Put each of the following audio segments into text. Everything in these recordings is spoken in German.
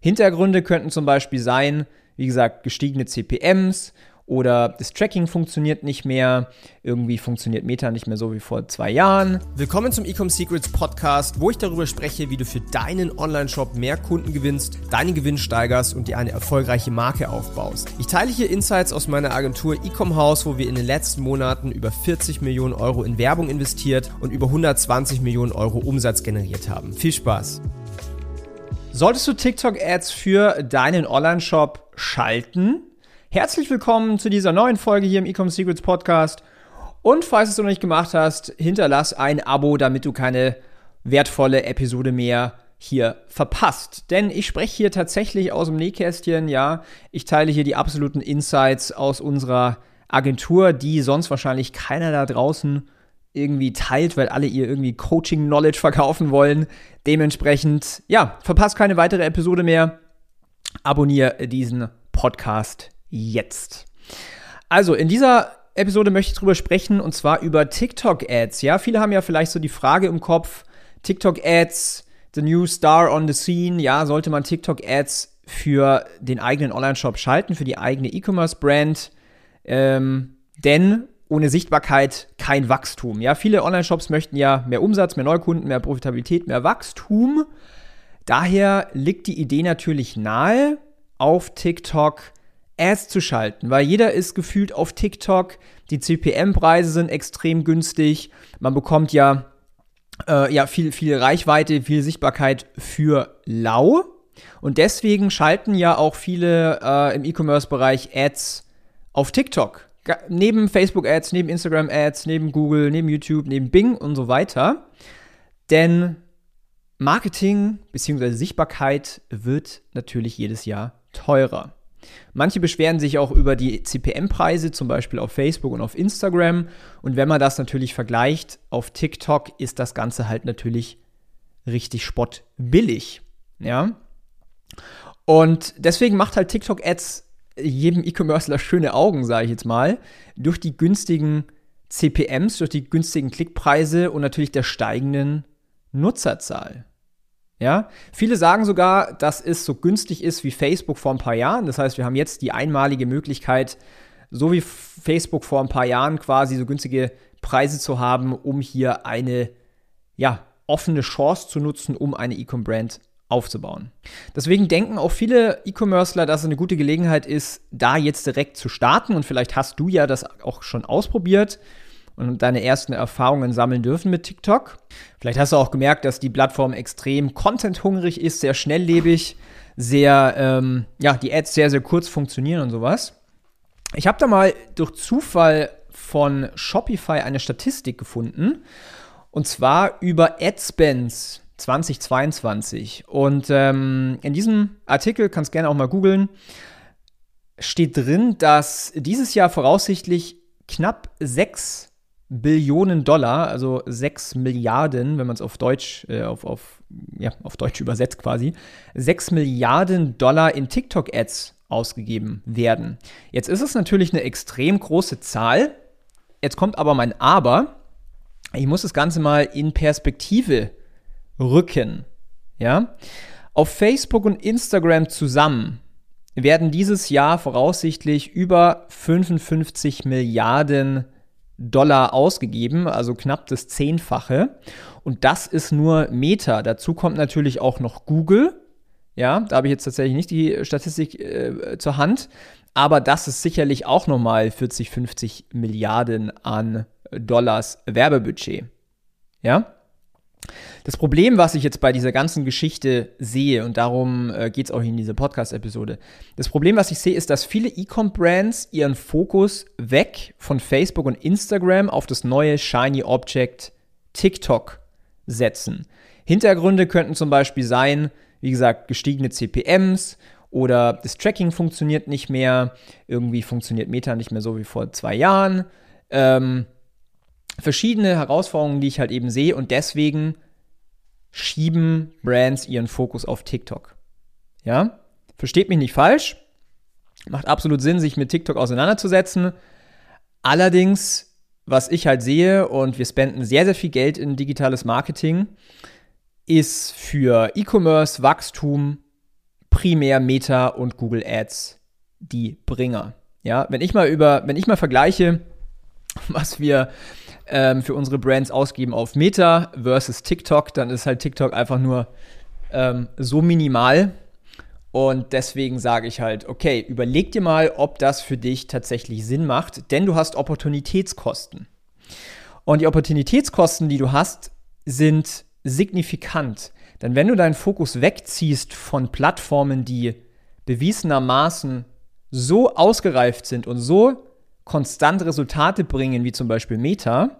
Hintergründe könnten zum Beispiel sein, wie gesagt, gestiegene CPMs oder das Tracking funktioniert nicht mehr, irgendwie funktioniert Meta nicht mehr so wie vor zwei Jahren. Willkommen zum Ecom Secrets Podcast, wo ich darüber spreche, wie du für deinen Online-Shop mehr Kunden gewinnst, deinen Gewinn steigerst und dir eine erfolgreiche Marke aufbaust. Ich teile hier Insights aus meiner Agentur Ecom House, wo wir in den letzten Monaten über 40 Millionen Euro in Werbung investiert und über 120 Millionen Euro Umsatz generiert haben. Viel Spaß! Solltest du TikTok-Ads für deinen Online-Shop schalten? Herzlich willkommen zu dieser neuen Folge hier im Ecom Secrets Podcast. Und falls du es noch nicht gemacht hast, hinterlass ein Abo, damit du keine wertvolle Episode mehr hier verpasst. Denn ich spreche hier tatsächlich aus dem Nähkästchen, ja. Ich teile hier die absoluten Insights aus unserer Agentur, die sonst wahrscheinlich keiner da draußen irgendwie teilt, weil alle ihr irgendwie Coaching-Knowledge verkaufen wollen. Dementsprechend, ja, verpasst keine weitere Episode mehr. Abonniere diesen Podcast jetzt. Also, in dieser Episode möchte ich drüber sprechen und zwar über TikTok-Ads. Ja, viele haben ja vielleicht so die Frage im Kopf: TikTok-Ads, the new star on the scene. Ja, sollte man TikTok-Ads für den eigenen Online-Shop schalten, für die eigene E-Commerce-Brand? Ähm, denn ohne Sichtbarkeit kein Wachstum. Ja, viele Online-Shops möchten ja mehr Umsatz, mehr Neukunden, mehr Profitabilität, mehr Wachstum. Daher liegt die Idee natürlich nahe, auf TikTok Ads zu schalten, weil jeder ist gefühlt auf TikTok. Die CPM-Preise sind extrem günstig. Man bekommt ja, äh, ja viel, viel Reichweite, viel Sichtbarkeit für lau. Und deswegen schalten ja auch viele äh, im E-Commerce-Bereich Ads auf TikTok. Neben Facebook-Ads, neben Instagram-Ads, neben Google, neben YouTube, neben Bing und so weiter. Denn Marketing bzw. Sichtbarkeit wird natürlich jedes Jahr teurer. Manche beschweren sich auch über die CPM-Preise, zum Beispiel auf Facebook und auf Instagram. Und wenn man das natürlich vergleicht, auf TikTok ist das Ganze halt natürlich richtig spottbillig. Ja. Und deswegen macht halt TikTok-Ads jedem E-Commercer schöne Augen, sage ich jetzt mal, durch die günstigen CPMs, durch die günstigen Klickpreise und natürlich der steigenden Nutzerzahl. Ja, viele sagen sogar, dass es so günstig ist wie Facebook vor ein paar Jahren. Das heißt, wir haben jetzt die einmalige Möglichkeit, so wie Facebook vor ein paar Jahren quasi so günstige Preise zu haben, um hier eine ja, offene Chance zu nutzen, um eine E-Com-Brand aufzubauen. Deswegen denken auch viele E-Commercer, dass es eine gute Gelegenheit ist, da jetzt direkt zu starten. Und vielleicht hast du ja das auch schon ausprobiert und deine ersten Erfahrungen sammeln dürfen mit TikTok. Vielleicht hast du auch gemerkt, dass die Plattform extrem contenthungrig ist, sehr schnelllebig, sehr, ähm, ja, die Ads sehr, sehr kurz funktionieren und sowas. Ich habe da mal durch Zufall von Shopify eine Statistik gefunden. Und zwar über Adspends 2022. Und ähm, in diesem Artikel, kannst gerne auch mal googeln, steht drin, dass dieses Jahr voraussichtlich knapp 6 Billionen Dollar, also 6 Milliarden, wenn man es auf Deutsch, äh, auf, auf, ja, auf Deutsch übersetzt quasi, 6 Milliarden Dollar in TikTok-Ads ausgegeben werden. Jetzt ist es natürlich eine extrem große Zahl. Jetzt kommt aber mein Aber. Ich muss das Ganze mal in Perspektive rücken. Ja? Auf Facebook und Instagram zusammen werden dieses Jahr voraussichtlich über 55 Milliarden Dollar ausgegeben, also knapp das Zehnfache. Und das ist nur Meta. Dazu kommt natürlich auch noch Google. Ja, da habe ich jetzt tatsächlich nicht die Statistik äh, zur Hand. Aber das ist sicherlich auch nochmal 40, 50 Milliarden an Dollars Werbebudget. Ja? Das Problem, was ich jetzt bei dieser ganzen Geschichte sehe, und darum äh, geht es auch in dieser Podcast-Episode, das Problem, was ich sehe, ist, dass viele E-Com-Brands ihren Fokus weg von Facebook und Instagram auf das neue Shiny Object TikTok setzen. Hintergründe könnten zum Beispiel sein, wie gesagt, gestiegene CPMs oder das Tracking funktioniert nicht mehr, irgendwie funktioniert Meta nicht mehr so wie vor zwei Jahren. Ähm, verschiedene Herausforderungen, die ich halt eben sehe und deswegen schieben Brands ihren Fokus auf TikTok. Ja? Versteht mich nicht falsch. Macht absolut Sinn, sich mit TikTok auseinanderzusetzen. Allerdings, was ich halt sehe, und wir spenden sehr, sehr viel Geld in digitales Marketing, ist für E-Commerce, Wachstum, primär Meta und Google Ads die Bringer. Ja, wenn ich mal über, wenn ich mal vergleiche, was wir ähm, für unsere Brands ausgeben auf Meta versus TikTok, dann ist halt TikTok einfach nur ähm, so minimal. Und deswegen sage ich halt, okay, überleg dir mal, ob das für dich tatsächlich Sinn macht, denn du hast Opportunitätskosten. Und die Opportunitätskosten, die du hast, sind signifikant. Denn wenn du deinen Fokus wegziehst von Plattformen, die bewiesenermaßen so ausgereift sind und so konstant Resultate bringen, wie zum Beispiel Meta,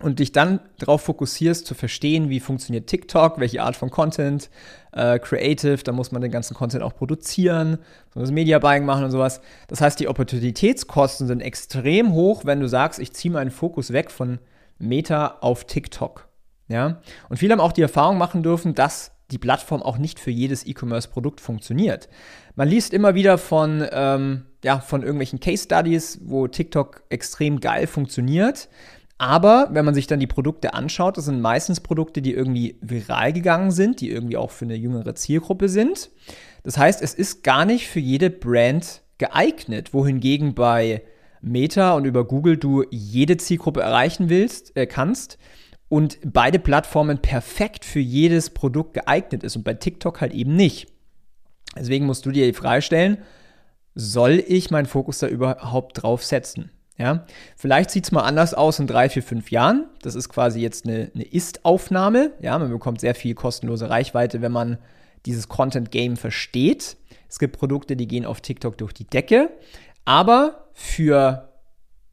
und dich dann darauf fokussierst, zu verstehen, wie funktioniert TikTok, welche Art von Content, äh, Creative, da muss man den ganzen Content auch produzieren, das Media Buying machen und sowas. Das heißt, die Opportunitätskosten sind extrem hoch, wenn du sagst, ich ziehe meinen Fokus weg von Meta auf TikTok. Ja? Und viele haben auch die Erfahrung machen dürfen, dass die Plattform auch nicht für jedes E-Commerce-Produkt funktioniert. Man liest immer wieder von, ähm, ja, von irgendwelchen Case Studies, wo TikTok extrem geil funktioniert. Aber wenn man sich dann die Produkte anschaut, das sind meistens Produkte, die irgendwie viral gegangen sind, die irgendwie auch für eine jüngere Zielgruppe sind. Das heißt, es ist gar nicht für jede Brand geeignet, wohingegen bei Meta und über Google du jede Zielgruppe erreichen willst, äh, kannst und beide Plattformen perfekt für jedes Produkt geeignet ist und bei TikTok halt eben nicht. Deswegen musst du dir die Frage stellen, soll ich meinen Fokus da überhaupt drauf setzen? Ja, vielleicht sieht es mal anders aus in drei, vier, fünf Jahren. Das ist quasi jetzt eine, eine Ist-Aufnahme. Ja, man bekommt sehr viel kostenlose Reichweite, wenn man dieses Content-Game versteht. Es gibt Produkte, die gehen auf TikTok durch die Decke. Aber für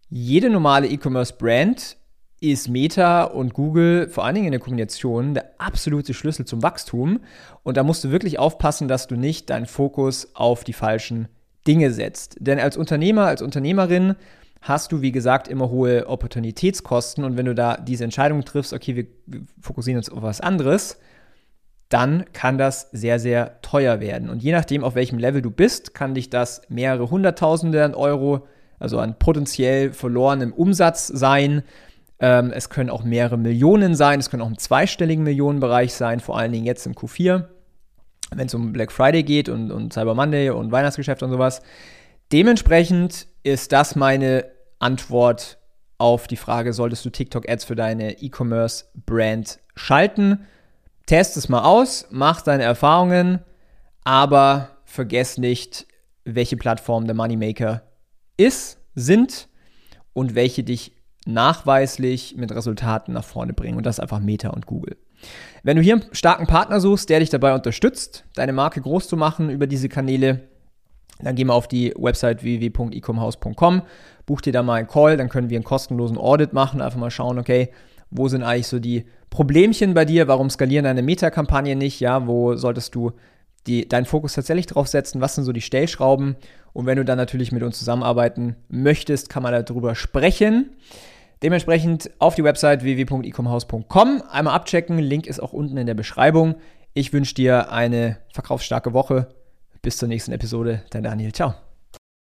jede normale E-Commerce-Brand ist Meta und Google vor allen Dingen in der Kombination der absolute Schlüssel zum Wachstum. Und da musst du wirklich aufpassen, dass du nicht deinen Fokus auf die falschen Dinge setzt. Denn als Unternehmer, als Unternehmerin hast du, wie gesagt, immer hohe Opportunitätskosten. Und wenn du da diese Entscheidung triffst, okay, wir, fokussieren uns auf was anderes, dann kann das sehr, sehr teuer werden. Und je nachdem, auf welchem Level du bist, kann dich das mehrere Hunderttausende an Euro, also an potenziell verlorenem Umsatz sein. Ähm, es können auch mehrere Millionen sein, es können auch im zweistelligen Millionenbereich sein, vor allen Dingen jetzt im Q4, wenn es um Black Friday geht und, und Cyber Monday und Weihnachtsgeschäft und sowas. Dementsprechend ist das meine Antwort auf die Frage, solltest du TikTok-Ads für deine E-Commerce-Brand schalten? Test es mal aus, mach deine Erfahrungen, aber vergess nicht, welche Plattformen der Moneymaker ist, sind und welche dich nachweislich mit Resultaten nach vorne bringen. Und das einfach Meta und Google. Wenn du hier einen starken Partner suchst, der dich dabei unterstützt, deine Marke groß zu machen über diese Kanäle, dann geh mal auf die Website www.ecomhouse.com, buch dir da mal einen Call, dann können wir einen kostenlosen Audit machen, einfach mal schauen, okay, wo sind eigentlich so die Problemchen bei dir, warum skalieren deine Meta-Kampagne nicht, ja, wo solltest du die, deinen Fokus tatsächlich drauf setzen, was sind so die Stellschrauben und wenn du dann natürlich mit uns zusammenarbeiten möchtest, kann man darüber sprechen. Dementsprechend auf die Website www.ecomhouse.com einmal abchecken, Link ist auch unten in der Beschreibung. Ich wünsche dir eine verkaufsstarke Woche bis zur nächsten Episode. Dein Daniel. Ciao.